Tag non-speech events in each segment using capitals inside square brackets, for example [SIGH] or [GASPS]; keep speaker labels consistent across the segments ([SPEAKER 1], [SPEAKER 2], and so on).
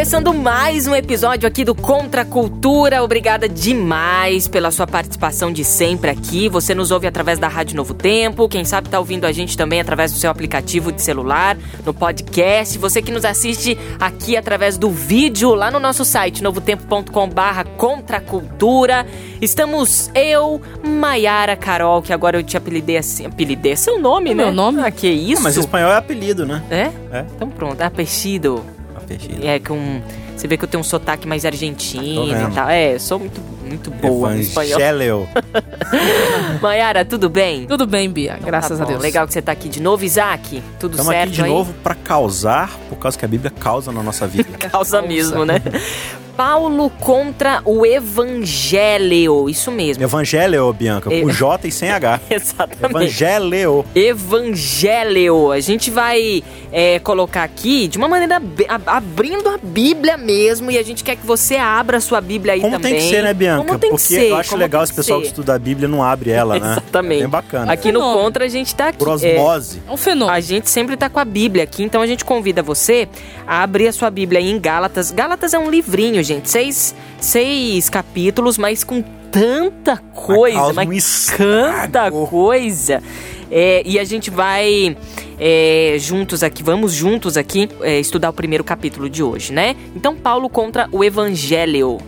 [SPEAKER 1] Começando mais um episódio aqui do Contra a Cultura. Obrigada demais pela sua participação de sempre aqui. Você nos ouve através da Rádio Novo Tempo. Quem sabe está ouvindo a gente também através do seu aplicativo de celular, no podcast. Você que nos assiste aqui através do vídeo lá no nosso site novotempo.com/barra Contra a Cultura. Estamos eu, Maiara Carol, que agora eu te apelidei assim. Apelidei é seu nome,
[SPEAKER 2] É
[SPEAKER 1] né?
[SPEAKER 2] meu nome.
[SPEAKER 1] Ah, que isso?
[SPEAKER 3] Ah, mas espanhol é apelido, né?
[SPEAKER 1] É?
[SPEAKER 3] É.
[SPEAKER 1] Então pronto, apelido.
[SPEAKER 3] Apelido.
[SPEAKER 1] É, com. Você vê que eu tenho um sotaque mais argentino
[SPEAKER 3] vendo.
[SPEAKER 1] e tal. É, eu sou muito, muito boa no espanhol. [LAUGHS] Maiara, tudo bem?
[SPEAKER 2] Tudo bem, Bia, graças
[SPEAKER 1] Tá
[SPEAKER 2] a Deus.
[SPEAKER 1] Legal que você tá aqui de novo. Isaac, tudo
[SPEAKER 3] Estamos
[SPEAKER 1] certo
[SPEAKER 3] aqui de
[SPEAKER 1] aí?
[SPEAKER 3] novo pra causar, por causa que a Bíblia causa na nossa vida. [LAUGHS]
[SPEAKER 1] Causa mesmo, né? [LAUGHS] Paulo contra o Evangelho. Isso mesmo.
[SPEAKER 3] Evangelho, Bianca,
[SPEAKER 1] E-
[SPEAKER 3] com J e sem H. [LAUGHS]
[SPEAKER 1] Exatamente.
[SPEAKER 3] Evangelho.
[SPEAKER 1] Evangelho. A gente vai é, colocar aqui de uma maneira ab- ab- abrindo a Bíblia mesmo e a gente quer que você abra a sua Bíblia aí
[SPEAKER 3] Como
[SPEAKER 1] também.
[SPEAKER 3] tem que ser, né, Bianca?
[SPEAKER 1] Como tem
[SPEAKER 3] Porque
[SPEAKER 1] que ser.
[SPEAKER 3] eu acho
[SPEAKER 1] como
[SPEAKER 3] legal esse pessoal que,
[SPEAKER 1] ser.
[SPEAKER 3] estuda a Bíblia não abre ela, né?
[SPEAKER 1] Exatamente.
[SPEAKER 3] É bem bacana.
[SPEAKER 1] Aqui no
[SPEAKER 2] Fenômeno.
[SPEAKER 1] Contra a gente tá aqui.
[SPEAKER 3] Por
[SPEAKER 1] é,
[SPEAKER 3] osmose.
[SPEAKER 2] É um fenômeno.
[SPEAKER 1] A gente sempre tá com a Bíblia aqui, então a gente convida você a abrir a sua Bíblia aí em Gálatas. Gálatas é um livrinho, gente, seis, seis capítulos, mas com tanta coisa, mas tanta coisa. É, e a gente vai é, juntos aqui, vamos juntos aqui é, estudar o primeiro capítulo de hoje, né? Então, Paulo contra o Evangelho.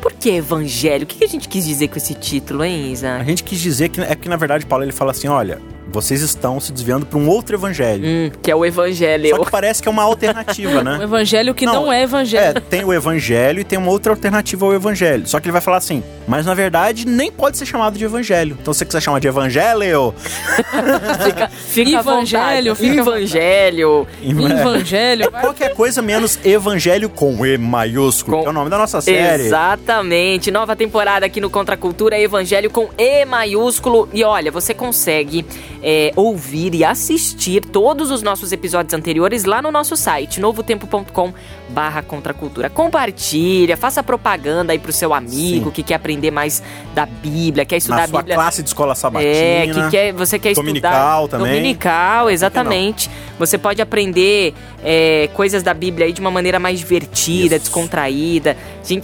[SPEAKER 1] Por que Evangelho? O que a gente quis dizer com esse título, hein,
[SPEAKER 3] A
[SPEAKER 1] Isa?
[SPEAKER 3] gente quis dizer que é que, na verdade, Paulo ele fala assim: olha, vocês estão se desviando para um outro evangelho.
[SPEAKER 1] Hum, que é o Evangelho.
[SPEAKER 3] Só que parece que é uma alternativa, [LAUGHS]
[SPEAKER 2] O
[SPEAKER 3] né?
[SPEAKER 2] evangelho que não,
[SPEAKER 3] Não,
[SPEAKER 2] é evangelho.
[SPEAKER 3] É, tem o evangelho e tem uma outra alternativa ao evangelho. Só que ele vai falar assim, mas na verdade nem pode ser chamado de evangelho. Então se você quiser chamar de evangelho, [LAUGHS]
[SPEAKER 1] Fica, fica
[SPEAKER 2] Evangelho, fica
[SPEAKER 1] Evangelho.
[SPEAKER 2] Evangelho. vai-
[SPEAKER 3] qualquer coisa menos evangelho com E maiúsculo,
[SPEAKER 1] Com-
[SPEAKER 3] que é o nome da nossa série.
[SPEAKER 1] Exatamente. Nova temporada aqui no Contra a Cultura Evangelho com E maiúsculo. E olha, você consegue é, ouvir e assistir todos os nossos episódios anteriores lá no nosso site, novotempo.com barra contracultura. Compartilha, faça propaganda aí pro seu amigo
[SPEAKER 3] Sim.
[SPEAKER 1] que quer aprender mais da Bíblia, quer estudar
[SPEAKER 3] Na
[SPEAKER 1] a
[SPEAKER 3] sua
[SPEAKER 1] Bíblia.
[SPEAKER 3] classe de escola sabatina.
[SPEAKER 1] É, que quer, você quer
[SPEAKER 3] Dominical
[SPEAKER 1] estudar.
[SPEAKER 3] também.
[SPEAKER 1] Dominical, exatamente. Você pode aprender é, coisas da Bíblia aí de uma maneira mais divertida,
[SPEAKER 3] Isso.
[SPEAKER 1] descontraída.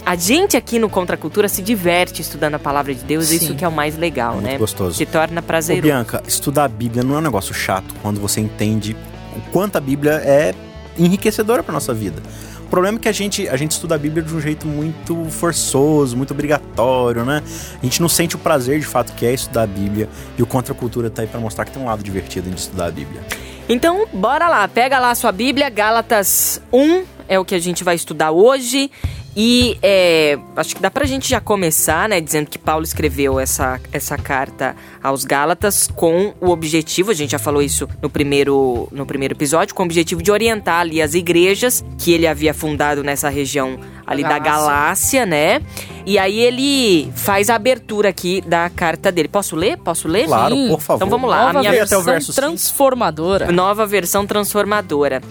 [SPEAKER 1] A gente aqui no Contra Cultura se diverte estudando a palavra de Deus,
[SPEAKER 2] Sim.
[SPEAKER 1] isso que é o mais legal,
[SPEAKER 3] Muito
[SPEAKER 1] né?
[SPEAKER 3] gostoso.
[SPEAKER 1] Se torna
[SPEAKER 3] Ô,
[SPEAKER 1] prazeroso.
[SPEAKER 3] Bianca, estudar a Bíblia não é um negócio chato quando você entende o quanto a Bíblia é enriquecedora para nossa vida. O problema é que a gente, a gente estuda a Bíblia de um jeito muito forçoso, muito obrigatório, né? A gente não sente o prazer de fato que é estudar a Bíblia e o Contra Cultura tá aí para mostrar que tem um lado divertido em estudar a Bíblia.
[SPEAKER 1] Então, bora lá, pega lá a sua Bíblia, Gálatas 1 é o que a gente vai estudar hoje. E é, acho que dá pra gente já começar, né, dizendo que Paulo escreveu essa, essa carta aos Gálatas com o objetivo, a gente já falou isso no primeiro, no primeiro episódio, com o objetivo de orientar ali as igrejas que ele havia fundado nessa região ali da Galácia, né? E aí ele faz a abertura aqui da carta dele. Posso ler? Posso ler?
[SPEAKER 3] Claro,
[SPEAKER 2] Sim.
[SPEAKER 3] por favor.
[SPEAKER 1] Então vamos lá, a
[SPEAKER 2] Nova
[SPEAKER 1] minha
[SPEAKER 3] até o
[SPEAKER 2] versão transformadora.
[SPEAKER 1] Nova versão transformadora.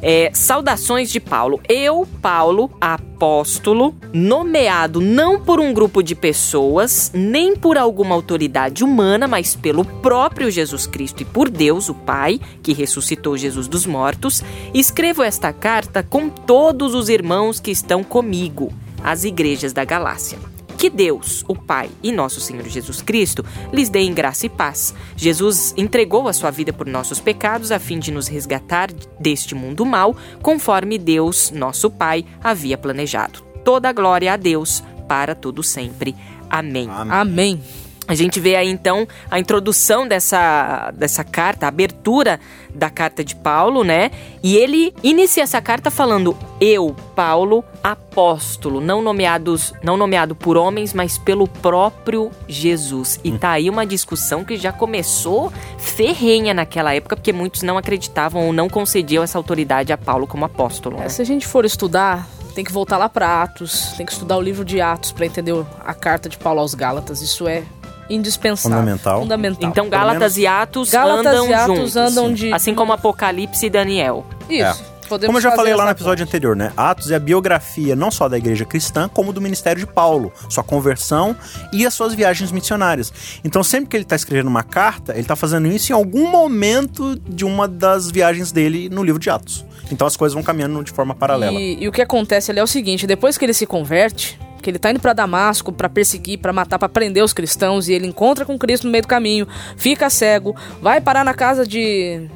[SPEAKER 1] É, saudações de Paulo. Eu, Paulo, apóstolo, nomeado não por um grupo de pessoas, nem por alguma autoridade humana, mas pelo próprio Jesus Cristo e por Deus, o Pai, que ressuscitou Jesus dos mortos, escrevo esta carta com todos os irmãos que estão comigo, as igrejas da Galácia. Que Deus, o Pai e nosso Senhor Jesus Cristo lhes deem graça e paz. Jesus entregou a sua vida por nossos pecados a fim de nos resgatar deste mundo mal, conforme Deus, nosso Pai, havia planejado. Toda a glória a Deus para todo sempre. Amém.
[SPEAKER 3] Amém.
[SPEAKER 2] Amém.
[SPEAKER 1] A gente vê aí então a introdução dessa, dessa carta, a abertura da carta de Paulo, né? E ele inicia essa carta falando: Eu, Paulo, apóstolo, não nomeados, não nomeado por homens, mas pelo próprio Jesus. E tá aí uma discussão que já começou ferrenha naquela época, porque muitos não acreditavam ou não concediam essa autoridade a Paulo como apóstolo.
[SPEAKER 2] É,
[SPEAKER 1] né?
[SPEAKER 2] se a gente for estudar, tem que voltar lá para Atos, tem que estudar o livro de Atos para entender a carta de Paulo aos Gálatas. Isso é indispensável.
[SPEAKER 3] Fundamental.
[SPEAKER 2] Fundamental.
[SPEAKER 1] Então Gálatas e Atos
[SPEAKER 2] Gálatas
[SPEAKER 1] andam
[SPEAKER 2] e Atos
[SPEAKER 1] juntos.
[SPEAKER 2] andam de-
[SPEAKER 1] Assim como Apocalipse e Daniel.
[SPEAKER 2] Isso. Podemos
[SPEAKER 3] Como eu já falei lá no episódio
[SPEAKER 2] ponte.
[SPEAKER 3] anterior, né? Atos é a biografia não só da igreja cristã, como do ministério de Paulo, sua conversão e as suas viagens missionárias. Então, sempre que ele está escrevendo uma carta, ele está fazendo isso em algum momento de uma das viagens dele no livro de Atos. Então, as coisas vão caminhando de forma paralela.
[SPEAKER 2] E, e o que acontece ali é o seguinte: depois que ele se converte, que ele tá indo pra Damasco pra perseguir, pra matar, pra prender os cristãos, e ele encontra com Cristo no meio do caminho, fica cego, vai parar na casa de.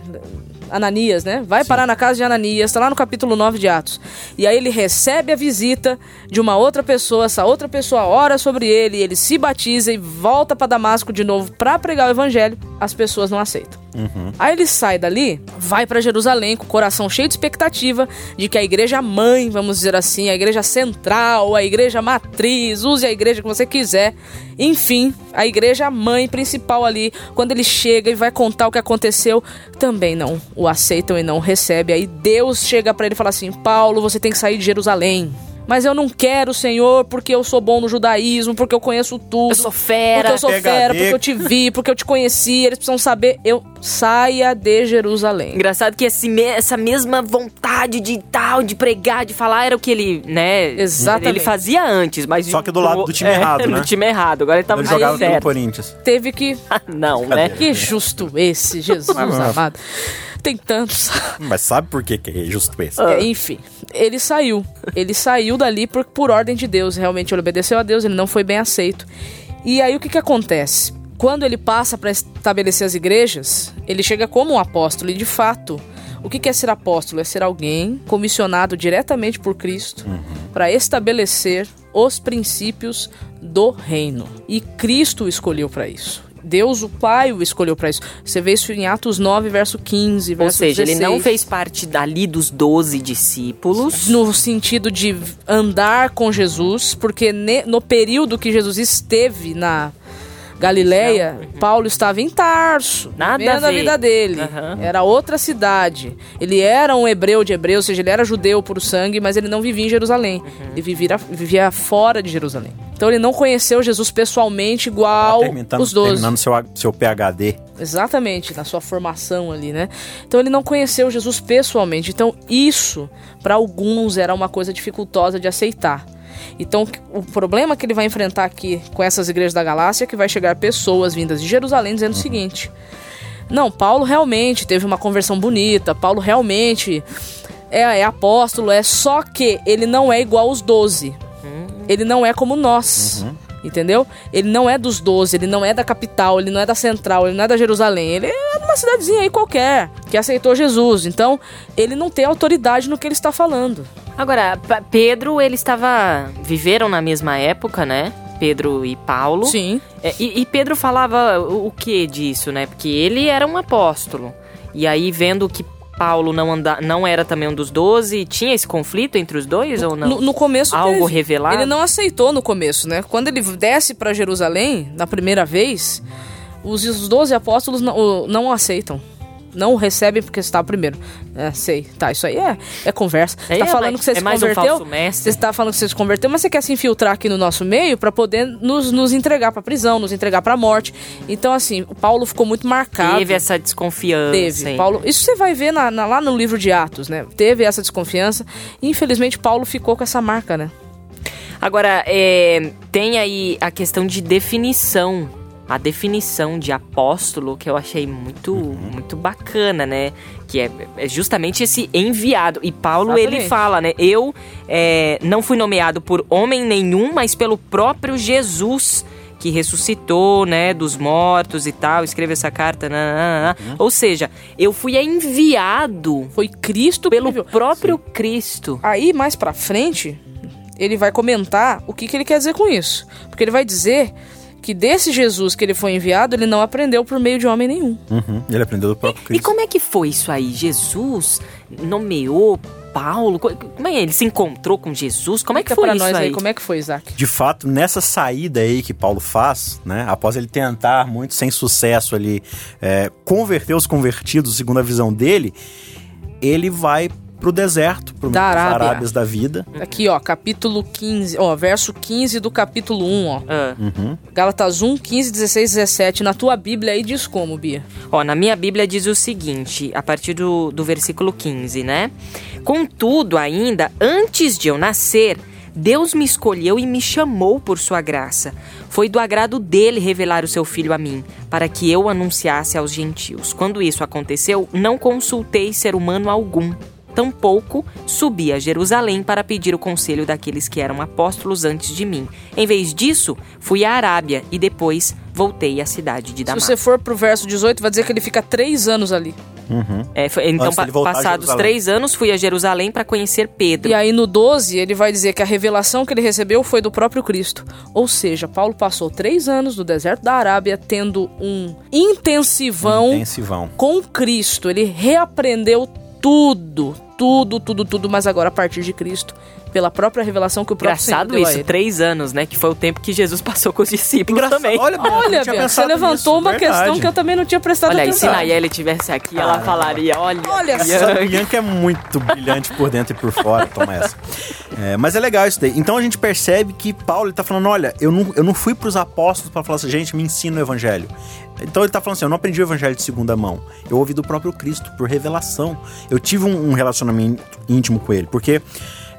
[SPEAKER 2] Ananias, né? Vai parar na casa de Ananias, tá lá no capítulo 9 de Atos. E aí ele recebe a visita de uma outra pessoa, essa outra pessoa ora sobre ele, ele se batiza e volta pra Damasco de novo pra pregar o evangelho. As pessoas não aceitam. Aí ele sai dali, vai pra Jerusalém com o coração cheio de expectativa de que a igreja mãe, vamos dizer assim, a igreja central, a igreja matriz, use a igreja que você quiser. Enfim, a igreja mãe principal ali, quando ele chega e vai contar o que aconteceu, também não o aceitam e não recebe. Aí Deus chega pra ele e fala assim: "Paulo, você tem que sair de Jerusalém". Mas eu não quero, Senhor, porque eu sou bom no judaísmo, porque eu conheço tudo.
[SPEAKER 1] Eu sou fera.
[SPEAKER 2] Porque eu sou
[SPEAKER 3] PhD.
[SPEAKER 2] fera, porque eu te vi, porque eu te conheci, eles precisam saber. Eu saia de Jerusalém.
[SPEAKER 1] Engraçado que esse essa mesma vontade de tal, de pregar, de falar, era o que ele, né?
[SPEAKER 2] Exatamente.
[SPEAKER 1] Ele fazia antes, mas.
[SPEAKER 3] Só que do lado do time errado, [LAUGHS] né?
[SPEAKER 1] Do time errado. Agora ele tava
[SPEAKER 3] Ele jogava pelo
[SPEAKER 1] certo.
[SPEAKER 3] Corinthians.
[SPEAKER 2] Teve que. [LAUGHS]
[SPEAKER 1] Não, né?
[SPEAKER 2] Que justo esse, Jesus amado. Tem tantos.
[SPEAKER 3] Mas sabe por que, que é justo esse?
[SPEAKER 2] É, enfim, ele saiu. Ele saiu dali por, por ordem de Deus. Realmente ele obedeceu a Deus, ele não foi bem aceito. E aí o que, que acontece? Quando ele passa para estabelecer as igrejas, ele chega como um apóstolo. E de fato, o que, que é ser apóstolo? É ser alguém comissionado diretamente por Cristo para estabelecer os princípios do reino. E Cristo o escolheu para isso. Deus, o Pai, o escolheu para isso. Você vê isso em Atos 9, verso 15,
[SPEAKER 1] Ou
[SPEAKER 2] verso
[SPEAKER 1] seja, ele
[SPEAKER 2] 16
[SPEAKER 1] não fez parte dali dos 12 discípulos.
[SPEAKER 2] no sentido de andar com Jesus, porque ne- no período que Jesus esteve na Galileia, Paulo estava em Tarso,
[SPEAKER 1] Nada
[SPEAKER 2] vivendo
[SPEAKER 1] a
[SPEAKER 2] a,
[SPEAKER 1] ver.
[SPEAKER 2] vida dele.
[SPEAKER 1] Aham.
[SPEAKER 2] Era outra cidade. Ele era um hebreu de hebreu, ou seja, ele era judeu por sangue, mas ele não vivia em Jerusalém.
[SPEAKER 1] Uhum.
[SPEAKER 2] Ele vivia, vivia fora de Jerusalém. Então ele não conheceu Jesus pessoalmente igual
[SPEAKER 3] Terminando,
[SPEAKER 2] os doze.
[SPEAKER 3] terminando seu, seu PHD.
[SPEAKER 2] Exatamente, na sua formação ali, né? Então ele não conheceu Jesus pessoalmente. Então isso, para alguns, era uma coisa dificultosa de aceitar. Então o problema que ele vai enfrentar aqui com essas igrejas da Galácia é que vai chegar pessoas vindas de Jerusalém dizendo o seguinte: Não, Paulo realmente teve uma conversão bonita, Paulo realmente é, é apóstolo, é só que ele não é igual aos doze. Ele não é como nós. Entendeu? Ele não é dos 12, ele não é da capital, ele não é da central, ele não é da Jerusalém. Ele é de uma cidadezinha aí qualquer que aceitou Jesus. Então, ele não tem autoridade no que ele está falando.
[SPEAKER 1] Agora, Pedro, ele estava. Viveram na mesma época, né? Pedro e Paulo.
[SPEAKER 2] Sim.
[SPEAKER 1] É, e, e Pedro falava o, o que disso, né? Porque ele era um apóstolo. E aí, vendo que Paulo não, anda, não era também um dos doze, tinha esse conflito entre os dois ou não?
[SPEAKER 2] No, no começo
[SPEAKER 1] Algo
[SPEAKER 2] teve.
[SPEAKER 1] revelado?
[SPEAKER 2] Ele não aceitou no começo, né? Quando ele desce para Jerusalém, na primeira vez, os, os 12 apóstolos não, não o aceitam. Não recebem porque está primeiro. É, sei. Tá, isso aí é, é conversa. Você
[SPEAKER 1] Aí
[SPEAKER 2] tá
[SPEAKER 1] é
[SPEAKER 2] falando
[SPEAKER 1] mais-
[SPEAKER 2] que você
[SPEAKER 1] é
[SPEAKER 2] se
[SPEAKER 1] um
[SPEAKER 2] converteu.
[SPEAKER 1] mestre.
[SPEAKER 2] Você está falando que você se converteu, mas você quer se infiltrar aqui no nosso meio para poder nos, nos entregar para prisão, nos entregar para morte. Então, assim, o Paulo ficou muito marcado.
[SPEAKER 1] Teve essa desconfiança.
[SPEAKER 2] Teve.
[SPEAKER 1] hein?
[SPEAKER 2] Paulo, isso você vai ver na- na- lá no livro de Atos, né? Teve essa desconfiança. E, infelizmente, Paulo ficou com essa marca, né?
[SPEAKER 1] Agora, é, tem aí a questão de definição. A definição de apóstolo que eu achei muito, muito bacana, né? Que é, é justamente esse enviado. E Paulo, ele
[SPEAKER 2] Exatamente.
[SPEAKER 1] fala, né? Eu é, não fui nomeado por homem nenhum, mas pelo próprio Jesus que ressuscitou, né, dos mortos e tal, escreve essa carta, nananana. ou seja, eu fui enviado
[SPEAKER 2] Foi Cristo que
[SPEAKER 1] pelo
[SPEAKER 2] enviou.
[SPEAKER 1] próprio Cristo.
[SPEAKER 2] Aí, mais pra frente, ele vai comentar o que, que ele quer dizer com isso. Porque ele vai dizer que desse Jesus que ele foi enviado, ele não aprendeu por meio de homem nenhum.
[SPEAKER 3] Uhum, Ele aprendeu do próprio
[SPEAKER 1] E
[SPEAKER 3] Cristo.
[SPEAKER 1] como é que foi isso aí? Jesus nomeou Paulo? Co- Como é? Ele se encontrou com Jesus? Como é que foi
[SPEAKER 2] pra
[SPEAKER 1] isso
[SPEAKER 2] nós aí,
[SPEAKER 1] aí?
[SPEAKER 2] como é que foi, Isaac?
[SPEAKER 3] De fato, nessa saída aí que Paulo faz, né, após ele tentar muito sem sucesso ali é, converter os convertidos, segundo a visão dele, ele vai pro deserto, pro
[SPEAKER 2] Da Arábia.
[SPEAKER 3] Arábias da vida.
[SPEAKER 2] Aqui, ó, capítulo 15, ó, verso 15 do capítulo 1, ó.
[SPEAKER 1] Ah.
[SPEAKER 2] Gálatas 1, 15, 16, 17. Na tua Bíblia aí diz como, Bia?
[SPEAKER 1] Ó, na minha Bíblia diz o seguinte, a partir do, do versículo 15, né? Contudo, ainda, antes de eu nascer, Deus me escolheu e me chamou por sua graça. Foi do agrado dele revelar o seu filho a mim, para que eu anunciasse aos gentios. Quando isso aconteceu, não consultei ser humano algum. Tampouco subi a Jerusalém para pedir o conselho daqueles que eram apóstolos antes de mim. Em vez disso, fui à Arábia e depois voltei à cidade de
[SPEAKER 2] Se
[SPEAKER 1] Damasco.
[SPEAKER 2] você for pro verso 18, vai dizer que ele fica três anos ali.
[SPEAKER 1] É, foi- então, pa- passados três anos, fui a Jerusalém para conhecer Pedro.
[SPEAKER 2] E aí no 12, ele vai dizer que a revelação que ele recebeu foi do próprio Cristo. Ou seja, Paulo passou três anos no deserto da Arábia tendo um intensivão
[SPEAKER 3] Intensivão.
[SPEAKER 2] com Cristo. Ele reaprendeu tudo, tudo, tudo, tudo, mas agora a partir de Cristo, pela própria revelação que o próprio
[SPEAKER 1] Engraçado isso,
[SPEAKER 2] ele.
[SPEAKER 1] três anos, né? Que foi o tempo que Jesus [LAUGHS] passou com os discípulos
[SPEAKER 3] Engraçado.
[SPEAKER 1] também.
[SPEAKER 3] Olha, Bia,
[SPEAKER 2] Olha, Bia, você levantou
[SPEAKER 3] nisso,
[SPEAKER 2] uma
[SPEAKER 3] verdade.
[SPEAKER 2] questão que eu também não tinha prestado
[SPEAKER 1] Olha aí, se
[SPEAKER 2] atenção.
[SPEAKER 1] Nayeli tivesse aqui, ela falaria, olha,
[SPEAKER 2] Olha só. [LAUGHS]
[SPEAKER 3] Bianca é muito brilhante por dentro e por fora, toma essa. É, mas é legal isso daí. Então a gente percebe que Paulo ele tá falando: olha, eu não, eu não fui pros apóstolos para falar assim, gente, me ensina o evangelho. Então ele tá falando assim: eu não aprendi o evangelho de segunda mão. Eu ouvi do próprio Cristo, por revelação. Eu tive um, um relacionamento íntimo com ele. Porque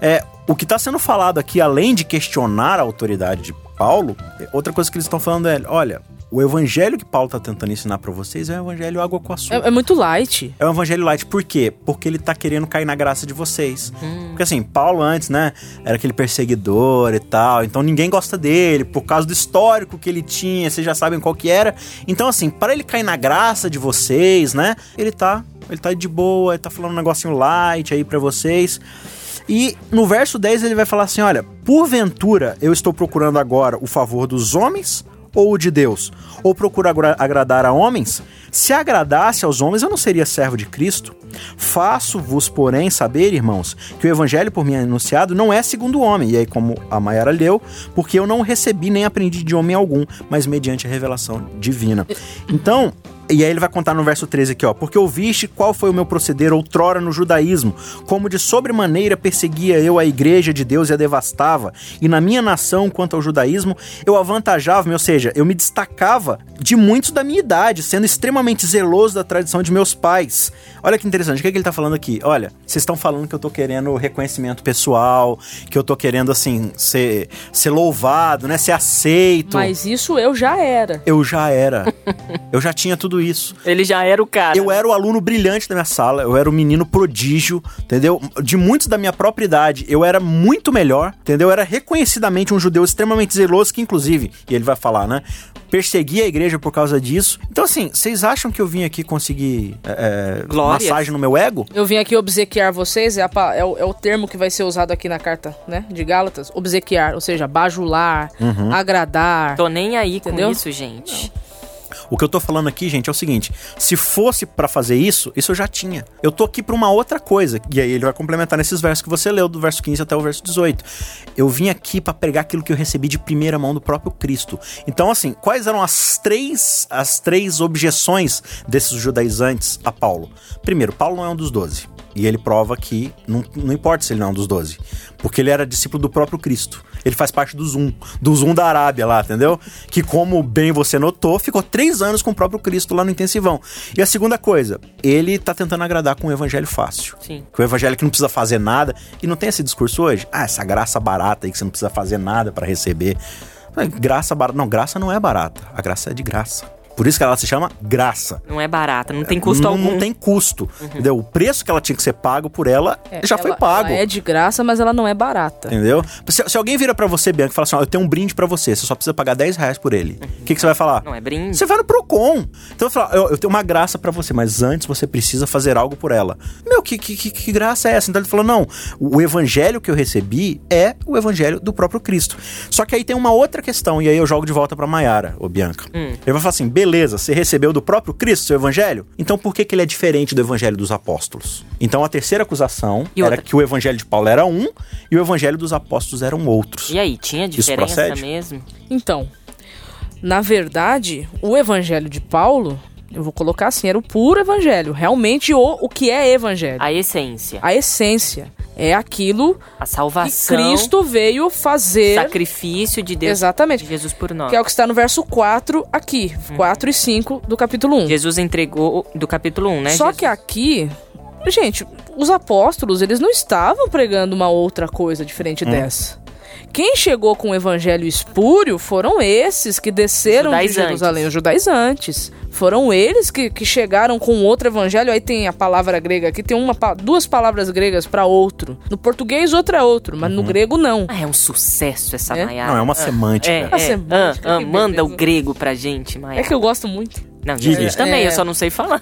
[SPEAKER 3] é, o que tá sendo falado aqui, além de questionar a autoridade de Paulo, outra coisa que eles estão falando é: olha. O evangelho que Paulo tá tentando ensinar para vocês é o evangelho água com açúcar.
[SPEAKER 2] É, é muito light.
[SPEAKER 3] É um evangelho light. Por quê? Porque ele tá querendo cair na graça de vocês. Porque assim, Paulo antes, né, era aquele perseguidor e tal. Então ninguém gosta dele por causa do histórico que ele tinha. Vocês já sabem qual que era. Então assim, para ele cair na graça de vocês, né, ele tá, ele tá de boa, ele tá falando um negocinho light aí para vocês. E no verso 10 ele vai falar assim: olha, porventura eu estou procurando agora o favor dos homens ou o de Deus? Ou procuro agra- agradar a homens? Se agradasse aos homens, eu não seria servo de Cristo. Faço-vos, porém, saber, irmãos, que o evangelho por mim anunciado não é segundo o homem, e aí como a Maiara leu, porque eu não recebi nem aprendi de homem algum, mas mediante a revelação divina. Então, e aí ele vai contar no verso 13 aqui, ó. Porque ouviste qual foi o meu proceder outrora no judaísmo, como de sobremaneira perseguia eu a igreja de Deus e a devastava, e na minha nação, quanto ao judaísmo, eu avantajava-me, ou seja, eu me destacava de muitos da minha idade, sendo extremamente zeloso da tradição de meus pais. Olha que interessante, o que, é que ele tá falando aqui? Olha, vocês estão falando que eu tô querendo reconhecimento pessoal, que eu tô querendo, assim, ser, ser louvado, né, ser aceito.
[SPEAKER 2] Mas isso eu já era.
[SPEAKER 3] Eu já era. [LAUGHS] eu já tinha tudo isso.
[SPEAKER 1] ele já era o cara.
[SPEAKER 3] Eu era o aluno brilhante da minha sala, eu era o menino prodígio, entendeu? De muitos da minha própria idade, eu era muito melhor, entendeu? Eu era reconhecidamente um judeu extremamente zeloso, que inclusive, e ele vai falar, né? Perseguia a igreja por causa disso. Então, assim, vocês acham que eu vim aqui conseguir é, é,
[SPEAKER 1] Glórias.
[SPEAKER 3] massagem no meu ego?
[SPEAKER 2] Eu vim aqui obsequiar vocês, é, a é o, é o termo que vai ser usado aqui na carta, né? De Gálatas. Obsequiar, ou seja, bajular, agradar.
[SPEAKER 1] Tô nem aí com
[SPEAKER 2] Entendeu?
[SPEAKER 1] isso, gente.
[SPEAKER 3] O que eu tô falando aqui, gente, é o seguinte: se fosse pra fazer isso, isso eu já tinha. Eu tô aqui pra uma outra coisa. E aí ele vai complementar nesses versos que você leu, do verso 15 até o verso 18. Eu vim aqui pra pregar aquilo que eu recebi de primeira mão do próprio Cristo. Então, assim, quais eram as três as três objeções desses judaizantes a Paulo? Primeiro, Paulo não é um dos doze. E ele prova que não, não importa se ele não é um dos doze. Porque ele era discípulo do próprio Cristo. Ele faz parte do Zoom, do Zoom da Arábia lá, entendeu? Que, como bem você notou, ficou três anos com o próprio Cristo lá no intensivão. E a segunda coisa, ele tá tentando agradar com um evangelho fácil.
[SPEAKER 1] Sim.
[SPEAKER 3] Com o evangelho que não precisa fazer nada. E não tem esse discurso hoje? Ah, essa graça barata aí que você não precisa fazer nada para receber. Não, Graça barata. Não, graça não é barata. A graça é de graça. Por isso que ela se chama graça.
[SPEAKER 1] Não é barata, não tem custo
[SPEAKER 3] não,
[SPEAKER 1] algum.
[SPEAKER 3] não tem custo. Entendeu? O preço que ela tinha que ser pago por ela
[SPEAKER 2] É,
[SPEAKER 3] já
[SPEAKER 2] ela-
[SPEAKER 3] foi pago.
[SPEAKER 2] ela é de graça, mas ela não é barata.
[SPEAKER 3] Entendeu? Se, se alguém vira pra você, Bianca, e fala assim: ó, eu tenho um brinde pra você, você só precisa pagar 10 reais por ele. O que, que você vai falar?
[SPEAKER 1] Não é brinde.
[SPEAKER 3] Você vai no Procon. Então eu falo, eu, eu tenho uma graça pra você, mas antes você precisa fazer algo por ela. Meu, que, que, que, que graça é essa? Então ele falou: não, o evangelho que eu recebi é o evangelho do próprio Cristo. Só que aí tem uma outra questão, e aí eu jogo de volta pra Maiara, ô Bianca. Ele vai falar assim: beleza, você recebeu do próprio Cristo seu evangelho? Então por que, que ele é diferente do evangelho dos apóstolos? Então a terceira acusação
[SPEAKER 1] E
[SPEAKER 3] era que o evangelho de Paulo era um e o evangelho dos apóstolos eram outros.
[SPEAKER 1] E aí, tinha diferença mesmo?
[SPEAKER 2] Então, na verdade, o evangelho de Paulo, eu vou colocar assim, era o puro evangelho. Realmente o, o que é evangelho.
[SPEAKER 1] A essência,
[SPEAKER 2] A essência. É aquilo
[SPEAKER 1] a
[SPEAKER 2] que
[SPEAKER 1] salvação,
[SPEAKER 2] Cristo veio fazer.
[SPEAKER 1] sacrifício de Deus,
[SPEAKER 2] Exatamente.
[SPEAKER 1] de Jesus por nós.
[SPEAKER 2] Que é o que está no verso 4 aqui. 4 e 5 do capítulo 1.
[SPEAKER 1] Jesus entregou do capítulo 1, né?
[SPEAKER 2] Só
[SPEAKER 1] Jesus?
[SPEAKER 2] que aqui, gente, os apóstolos, eles não estavam pregando uma outra coisa diferente dessa. Quem chegou com o evangelho espúrio foram esses que desceram de. Jerusalém, os judaizantes. Foram eles que, que chegaram com outro evangelho. Aí tem a palavra grega aqui, tem uma, duas palavras gregas para outro. No português, outro é outro, mas no grego não.
[SPEAKER 1] Ah, é um sucesso essa
[SPEAKER 2] É?
[SPEAKER 1] Maiara.
[SPEAKER 3] Não, é uma
[SPEAKER 1] Ah,
[SPEAKER 3] semântica.
[SPEAKER 1] É,
[SPEAKER 2] A
[SPEAKER 1] é.
[SPEAKER 2] semântica,
[SPEAKER 1] Ah, ah, manda o grego pra gente,
[SPEAKER 2] É
[SPEAKER 1] Maiara.
[SPEAKER 2] que eu gosto muito.
[SPEAKER 1] Não,
[SPEAKER 3] Diga.
[SPEAKER 1] gente também,
[SPEAKER 2] É.
[SPEAKER 1] eu só não sei falar.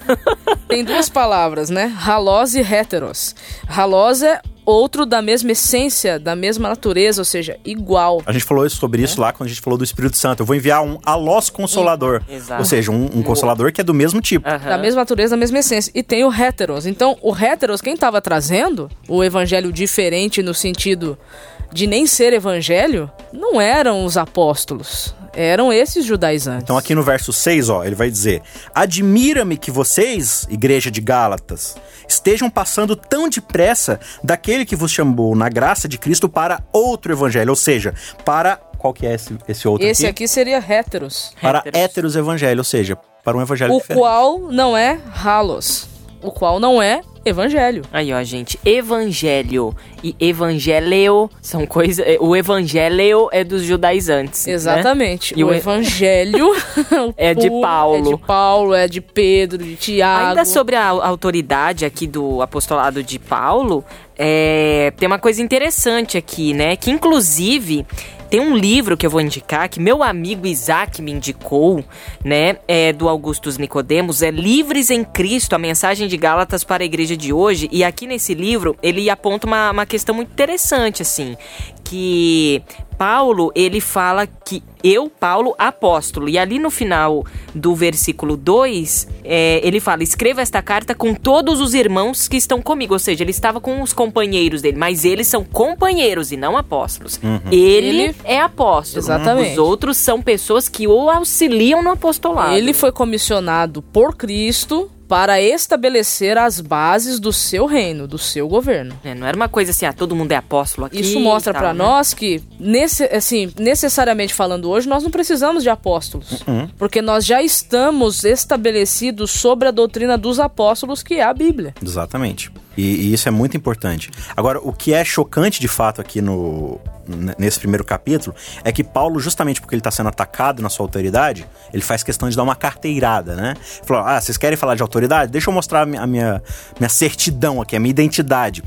[SPEAKER 2] Tem duas palavras, né? Halos e heteros. Halos é outro da mesma essência, da mesma natureza, ou seja, igual.
[SPEAKER 3] A gente falou sobre
[SPEAKER 2] É.
[SPEAKER 3] isso lá quando a gente falou do Espírito Santo. Eu vou enviar um alós consolador.
[SPEAKER 1] Exato.
[SPEAKER 3] Ou seja, um, um consolador que é do mesmo tipo.
[SPEAKER 1] Aham.
[SPEAKER 2] Da mesma natureza, da mesma essência. E tem o heteros. Então, o heteros, quem estava trazendo o evangelho diferente no sentido de nem ser evangelho, não eram os apóstolos. Eram esses judaizantes.
[SPEAKER 3] Então aqui no verso 6, ó, ele vai dizer: Admira-me que vocês, igreja de Gálatas, estejam passando tão depressa daquele que vos chamou na graça de Cristo para outro evangelho, ou seja, para qual que é esse, esse outro
[SPEAKER 2] Esse
[SPEAKER 3] aqui?
[SPEAKER 2] aqui seria heteros.
[SPEAKER 3] Para
[SPEAKER 1] Héteros.
[SPEAKER 3] héteros evangelho, ou seja, para um evangelho
[SPEAKER 2] O
[SPEAKER 3] diferente.
[SPEAKER 2] qual não é halos. O qual não é evangelho.
[SPEAKER 1] Aí, ó, gente, evangelho e evangelho são coisas. O evangelho é dos judaizantes. né?
[SPEAKER 2] Exatamente.
[SPEAKER 1] E
[SPEAKER 2] o
[SPEAKER 1] o-
[SPEAKER 2] evangelho [LAUGHS]
[SPEAKER 1] É de
[SPEAKER 2] puro,
[SPEAKER 1] Paulo.
[SPEAKER 2] É de Paulo, é de Pedro, de Tiago.
[SPEAKER 1] Ainda sobre a autoridade aqui do apostolado de Paulo, é, tem uma coisa interessante aqui, né? Que inclusive tem um livro que eu vou indicar, que meu amigo Isaac me indicou, né? É do Augustus Nicodemos, é Livres em Cristo, a mensagem de Gálatas para a igreja de hoje. E aqui nesse livro ele aponta uma, uma questão muito interessante, assim, que Paulo, ele fala que eu, Paulo, apóstolo. E ali no final do versículo 2, é, ele fala: escreva esta carta com todos os irmãos que estão comigo. Ou seja, ele estava com os companheiros dele, mas eles são companheiros e não apóstolos. Ele,
[SPEAKER 2] Ele-
[SPEAKER 1] é apóstolo.
[SPEAKER 2] Exatamente.
[SPEAKER 1] Os outros são pessoas que o auxiliam no apostolado.
[SPEAKER 2] Ele foi comissionado por Cristo para estabelecer as bases do seu reino, do seu governo.
[SPEAKER 1] É, não era uma coisa assim, ah, todo mundo é apóstolo aqui.
[SPEAKER 2] Isso mostra pra
[SPEAKER 1] né?
[SPEAKER 2] nós que, nesse, assim, necessariamente falando hoje, nós não precisamos de apóstolos. Porque nós já estamos estabelecidos sobre a doutrina dos apóstolos, que é a Bíblia.
[SPEAKER 3] Exatamente. E, e isso é muito importante. Agora, o que é chocante de fato aqui no nesse primeiro capítulo é que Paulo, justamente porque ele está sendo atacado na sua autoridade, ele faz questão de dar uma carteirada, né? Ele Falou: ah, vocês querem falar de autoridade? Deixa eu mostrar a minha, minha, certidão aqui, a minha identidade.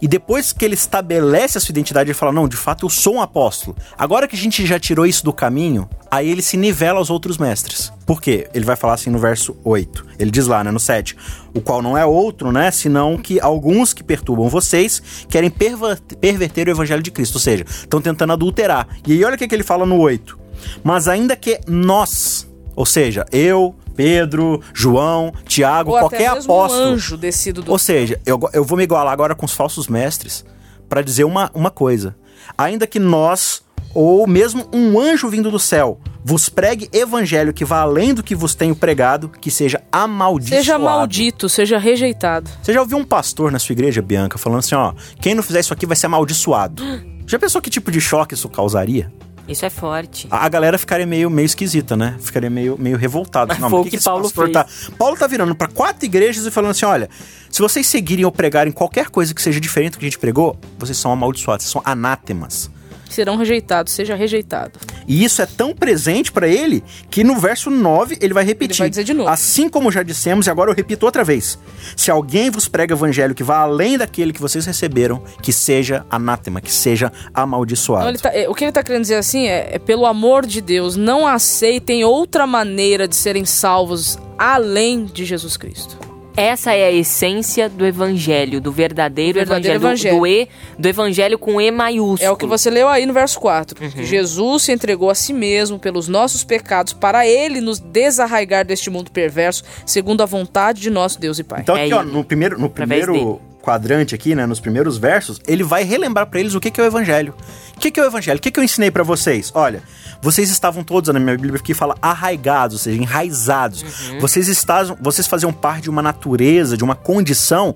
[SPEAKER 3] E depois que ele estabelece a sua identidade, ele fala: não, de fato eu sou um apóstolo. Agora que a gente já tirou isso do caminho, aí ele se nivela aos outros mestres. Por quê? Ele vai falar assim no verso 8. Ele diz lá, né, no 7, o qual não é outro, né, senão que alguns que perturbam vocês querem perverter o evangelho de Cristo, ou seja, estão tentando adulterar. E aí olha o que, que ele fala no 8. Mas ainda que nós, ou seja, eu, Pedro, João, Tiago,
[SPEAKER 2] Ou
[SPEAKER 3] qualquer apóstolo,
[SPEAKER 2] um anjo descido do
[SPEAKER 3] ou seja, eu, eu vou me igualar agora com os falsos mestres para dizer uma, uma coisa. Ainda que nós, ou mesmo um anjo vindo do céu, vos pregue evangelho que vá além do que vos tenho pregado, que seja amaldiçoado.
[SPEAKER 2] Seja maldito, seja rejeitado.
[SPEAKER 3] Você já ouviu um pastor na sua igreja, Bianca, falando assim, ó, quem não fizer isso aqui vai ser amaldiçoado. [GASPS] Já pensou que tipo de choque isso causaria?
[SPEAKER 1] Isso é forte.
[SPEAKER 3] A a galera ficaria meio, meio esquisita, né? Ficaria meio, meio revoltada.
[SPEAKER 1] Mas foi o que
[SPEAKER 3] esse
[SPEAKER 1] Paulo
[SPEAKER 3] pastor
[SPEAKER 1] fez.
[SPEAKER 3] Tá... Paulo tá virando pra quatro igrejas e falando assim: olha, se vocês seguirem ou pregarem qualquer coisa que seja diferente do que a gente pregou, vocês são amaldiçoados, vocês são anátemas.
[SPEAKER 2] Serão rejeitados, seja rejeitado.
[SPEAKER 3] E isso é tão presente para ele que no verso 9 ele vai repetir.
[SPEAKER 2] Ele vai dizer de novo.
[SPEAKER 3] Assim como já dissemos, e agora eu repito outra vez. Se alguém vos prega evangelho que vá além daquele que vocês receberam, que seja anátema, que seja amaldiçoado.
[SPEAKER 2] Ele tá- é, o que ele está querendo dizer assim é, é, pelo amor de Deus, não aceitem outra maneira de serem salvos além de Jesus Cristo.
[SPEAKER 1] Essa é a essência do evangelho, do verdadeiro,
[SPEAKER 2] Verdadeiro
[SPEAKER 1] evangelho, do-
[SPEAKER 2] evangelho.
[SPEAKER 1] Do, E, do evangelho com E maiúsculo.
[SPEAKER 2] É o que você leu aí no verso 4.
[SPEAKER 1] Uhum.
[SPEAKER 2] Jesus se entregou a si mesmo pelos nossos pecados para ele nos desarraigar deste mundo perverso, segundo a vontade de nosso Deus e Pai.
[SPEAKER 3] Então
[SPEAKER 1] É
[SPEAKER 3] aqui, ó,
[SPEAKER 1] ele.
[SPEAKER 3] no primeiro, no primeiro quadrante aqui, né, nos primeiros versos, ele vai relembrar pra eles o que que é o evangelho. O que que é o evangelho? O que que eu ensinei pra vocês? Olha, vocês estavam todos na minha Bíblia que fala arraigados, ou seja, enraizados. Vocês estavam, vocês faziam parte de uma natureza, de uma condição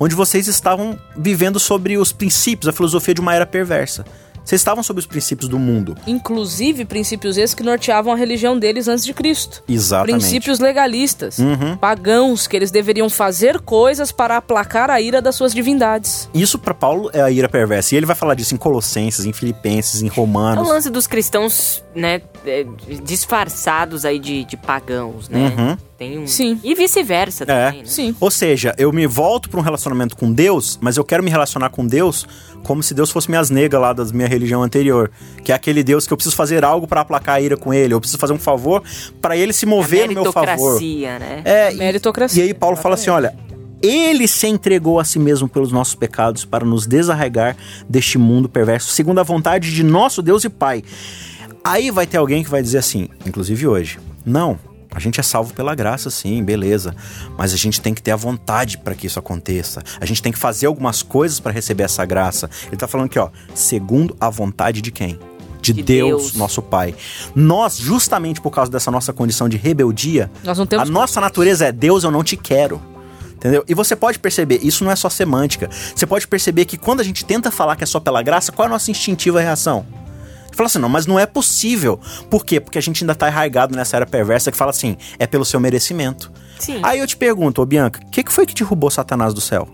[SPEAKER 3] onde vocês estavam vivendo sobre os princípios, a filosofia de uma era perversa. Vocês estavam sobre os princípios do mundo.
[SPEAKER 2] Inclusive princípios esses que norteavam a religião deles antes de Cristo.
[SPEAKER 3] Exatamente.
[SPEAKER 2] Princípios legalistas,
[SPEAKER 3] Uhum.
[SPEAKER 2] pagãos, que eles deveriam fazer coisas para aplacar a ira das suas divindades.
[SPEAKER 3] Isso pra Paulo é a ira perversa. E ele vai falar disso em Colossenses, em Filipenses, em
[SPEAKER 1] É o
[SPEAKER 3] Romanos.
[SPEAKER 1] lance dos cristãos, né, é, disfarçados aí de, de pagãos, né?
[SPEAKER 3] Uhum.
[SPEAKER 1] Tem um...
[SPEAKER 2] Sim.
[SPEAKER 1] E vice-versa
[SPEAKER 3] É.
[SPEAKER 1] também, né?
[SPEAKER 2] Sim.
[SPEAKER 3] Ou seja, eu me volto para um relacionamento com Deus, mas eu quero me relacionar com Deus como se Deus fosse minhas negas lá da minha religião anterior. Que é aquele Deus que eu preciso fazer algo para aplacar a ira com ele. Eu preciso fazer um favor para ele se mover no meu favor.
[SPEAKER 1] Meritocracia, né?
[SPEAKER 3] É,
[SPEAKER 2] Meritocracia,
[SPEAKER 3] E aí Paulo fala assim, olha, ele se entregou a si mesmo pelos nossos pecados para nos desarraigar deste mundo perverso, segundo a vontade de nosso Deus e Pai. Aí vai ter alguém que vai dizer assim, inclusive hoje, não, a gente é salvo pela graça, sim, beleza. Mas a gente tem que ter a vontade para que isso aconteça. A gente tem que fazer algumas coisas para receber essa graça. Ele tá falando aqui, ó, segundo a vontade de quem? De,
[SPEAKER 1] De
[SPEAKER 3] Deus,
[SPEAKER 1] Deus.
[SPEAKER 3] nosso Pai. Nós, justamente por causa dessa nossa condição de rebeldia,
[SPEAKER 2] Nós não temos
[SPEAKER 3] a nossa natureza é Deus, eu não te quero. Entendeu? E você pode perceber, isso não é só semântica. Você pode perceber que quando a gente tenta falar que é só pela graça, qual é a nossa instintiva reação? Fala assim, não, mas não é possível. Por quê? Porque a gente ainda tá arraigado nessa era perversa que fala assim, é pelo seu merecimento.
[SPEAKER 1] Sim.
[SPEAKER 3] Aí eu te pergunto, ô Bianca, o que, que foi que derrubou Satanás do céu?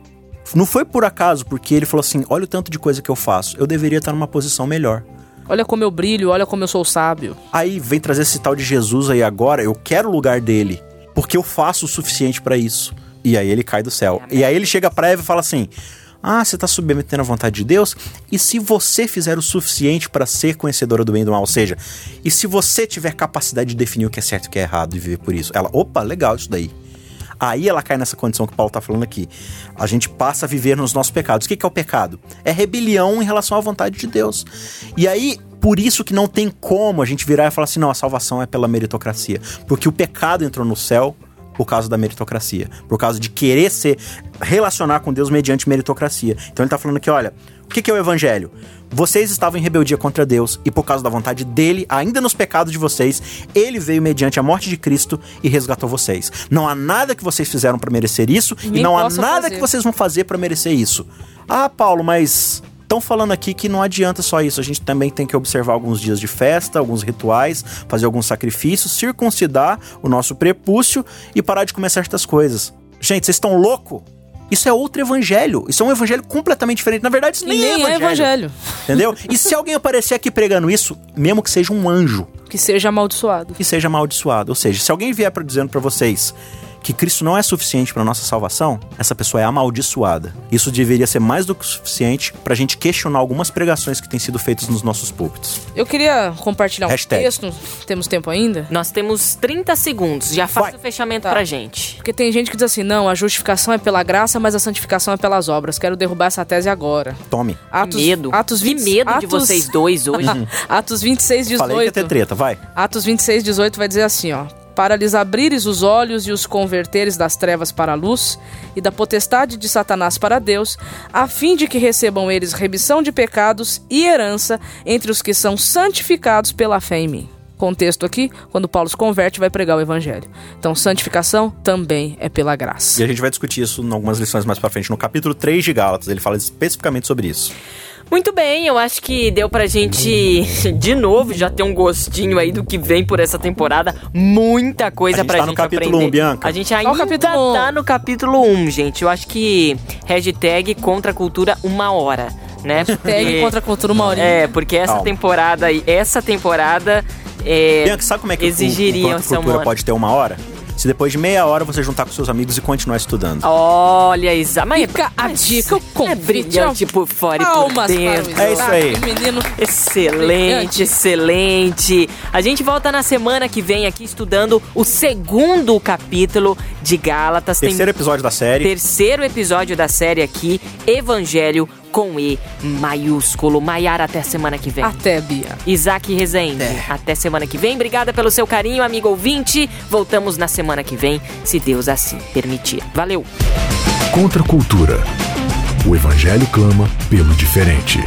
[SPEAKER 3] Não foi por acaso, porque ele falou assim: olha o tanto de coisa que eu faço, eu deveria estar numa posição melhor.
[SPEAKER 2] Olha como eu brilho, olha como eu sou sábio.
[SPEAKER 3] Aí vem trazer esse tal de Jesus aí agora, eu quero o lugar dele, porque eu faço o suficiente pra isso. E aí ele cai do céu. E aí ele chega pra Eva e fala assim: Ah, você tá submetendo à vontade de Deus? E se você fizer o suficiente pra ser conhecedora do bem e do mal? Ou seja, e se você tiver capacidade de definir o que é certo e o que é errado e viver por isso? Ela, opa, legal isso daí. Aí ela cai nessa condição que o Paulo tá falando aqui. A gente passa a viver nos nossos pecados. O que é o pecado? É rebelião em relação à vontade de Deus. E aí, por isso que não tem como a gente virar e falar assim: não, a salvação é pela meritocracia. Porque o pecado entrou no céu por causa da meritocracia. Por causa de querer se relacionar com Deus mediante meritocracia. Então ele tá falando aqui: olha, o que que é o evangelho? Vocês estavam em rebeldia contra Deus e por causa da vontade dele, ainda nos pecados de vocês, ele veio mediante a morte de Cristo e resgatou vocês. Não há nada que vocês fizeram pra merecer isso e
[SPEAKER 2] Nem
[SPEAKER 3] não há nada
[SPEAKER 2] fazer.
[SPEAKER 3] que vocês vão fazer pra merecer isso. Ah, Paulo, mas estão falando aqui que não adianta só isso. A gente também tem que observar alguns dias de festa, alguns rituais, fazer alguns sacrifícios, circuncidar o nosso prepúcio e parar de comer certas coisas. Gente, vocês estão loucos? Isso é outro evangelho. Isso é um evangelho completamente diferente. Na verdade, isso nem,
[SPEAKER 2] nem é evangelho.
[SPEAKER 3] Entendeu? E se alguém aparecer aqui pregando isso, mesmo que seja um anjo,
[SPEAKER 2] Que seja amaldiçoado.
[SPEAKER 3] que seja amaldiçoado. Ou seja, se alguém vier dizendo para vocês que Cristo não é suficiente para nossa salvação, essa pessoa é amaldiçoada. Isso deveria ser mais do que o suficiente para a gente questionar algumas pregações que têm sido feitas nos nossos púlpitos.
[SPEAKER 2] Eu queria compartilhar um
[SPEAKER 3] Hashtag.
[SPEAKER 2] texto. Temos tempo ainda?
[SPEAKER 1] Nós temos 30 segundos. Já faz
[SPEAKER 3] Vai.
[SPEAKER 1] o fechamento
[SPEAKER 2] Tá.
[SPEAKER 1] pra gente.
[SPEAKER 2] Porque tem gente que diz assim: não, a justificação é pela graça, mas a santificação é pelas obras. Quero derrubar essa tese agora.
[SPEAKER 3] Tome.
[SPEAKER 2] Atos,
[SPEAKER 1] que medo.
[SPEAKER 2] Atos
[SPEAKER 1] que
[SPEAKER 2] 20,
[SPEAKER 1] medo de
[SPEAKER 2] Atos-
[SPEAKER 1] vocês dois hoje. [LAUGHS]
[SPEAKER 2] Atos 26, 18.
[SPEAKER 3] Falei que ia ter treta, vai.
[SPEAKER 2] Atos 26, 18 vai dizer assim, ó. Para lhes abrires os olhos e os converteres das trevas para a luz e da potestade de Satanás para Deus, a fim de que recebam eles remissão de pecados e herança entre os que são santificados pela fé em mim. Contexto aqui, quando Paulo se converte, vai pregar o evangelho. Então, santificação também é pela graça.
[SPEAKER 3] E a gente vai discutir isso em algumas lições mais pra frente. No capítulo 3 de Gálatas, ele fala especificamente sobre isso.
[SPEAKER 1] Muito bem, eu acho que deu pra gente, [LAUGHS] de novo, já ter um gostinho aí do que vem por essa temporada. Muita coisa
[SPEAKER 3] A gente
[SPEAKER 1] pra
[SPEAKER 3] tá no
[SPEAKER 1] gente
[SPEAKER 3] capítulo
[SPEAKER 1] aprender.
[SPEAKER 3] um, Bianca.
[SPEAKER 1] A gente ainda
[SPEAKER 2] capítulo um.
[SPEAKER 1] tá no capítulo 1, gente. Eu acho que hashtag contra a cultura uma hora. né?
[SPEAKER 2] Pegue contra a cultura uma horinha.
[SPEAKER 1] É, porque essa
[SPEAKER 3] Calma.
[SPEAKER 1] temporada aí, essa temporada é,
[SPEAKER 3] Bianca, sabe como é que
[SPEAKER 1] exigiria
[SPEAKER 3] o, o cultura pode ter uma hora? Se depois de meia hora você juntar com seus amigos e continuar estudando.
[SPEAKER 1] Olha, Isa, mas
[SPEAKER 2] Fica a dica, o
[SPEAKER 1] é
[SPEAKER 2] convite.
[SPEAKER 1] brilhante por fora e por
[SPEAKER 2] Palmas
[SPEAKER 1] dentro.
[SPEAKER 3] É isso aí.
[SPEAKER 2] Menino.
[SPEAKER 1] Excelente, excelente. A gente volta na semana que vem aqui estudando o segundo capítulo de Gálatas. Tem
[SPEAKER 3] Terceiro episódio da série.
[SPEAKER 1] terceiro episódio da série aqui, Evangelho com E maiúsculo. Maiara, até semana que vem.
[SPEAKER 2] Até, Bia.
[SPEAKER 1] Isaac Rezende, até semana que vem. Obrigada pelo seu carinho, amigo ouvinte. Voltamos na semana que vem, se Deus assim permitir. Valeu!
[SPEAKER 4] Contra a cultura. O Evangelho clama pelo diferente.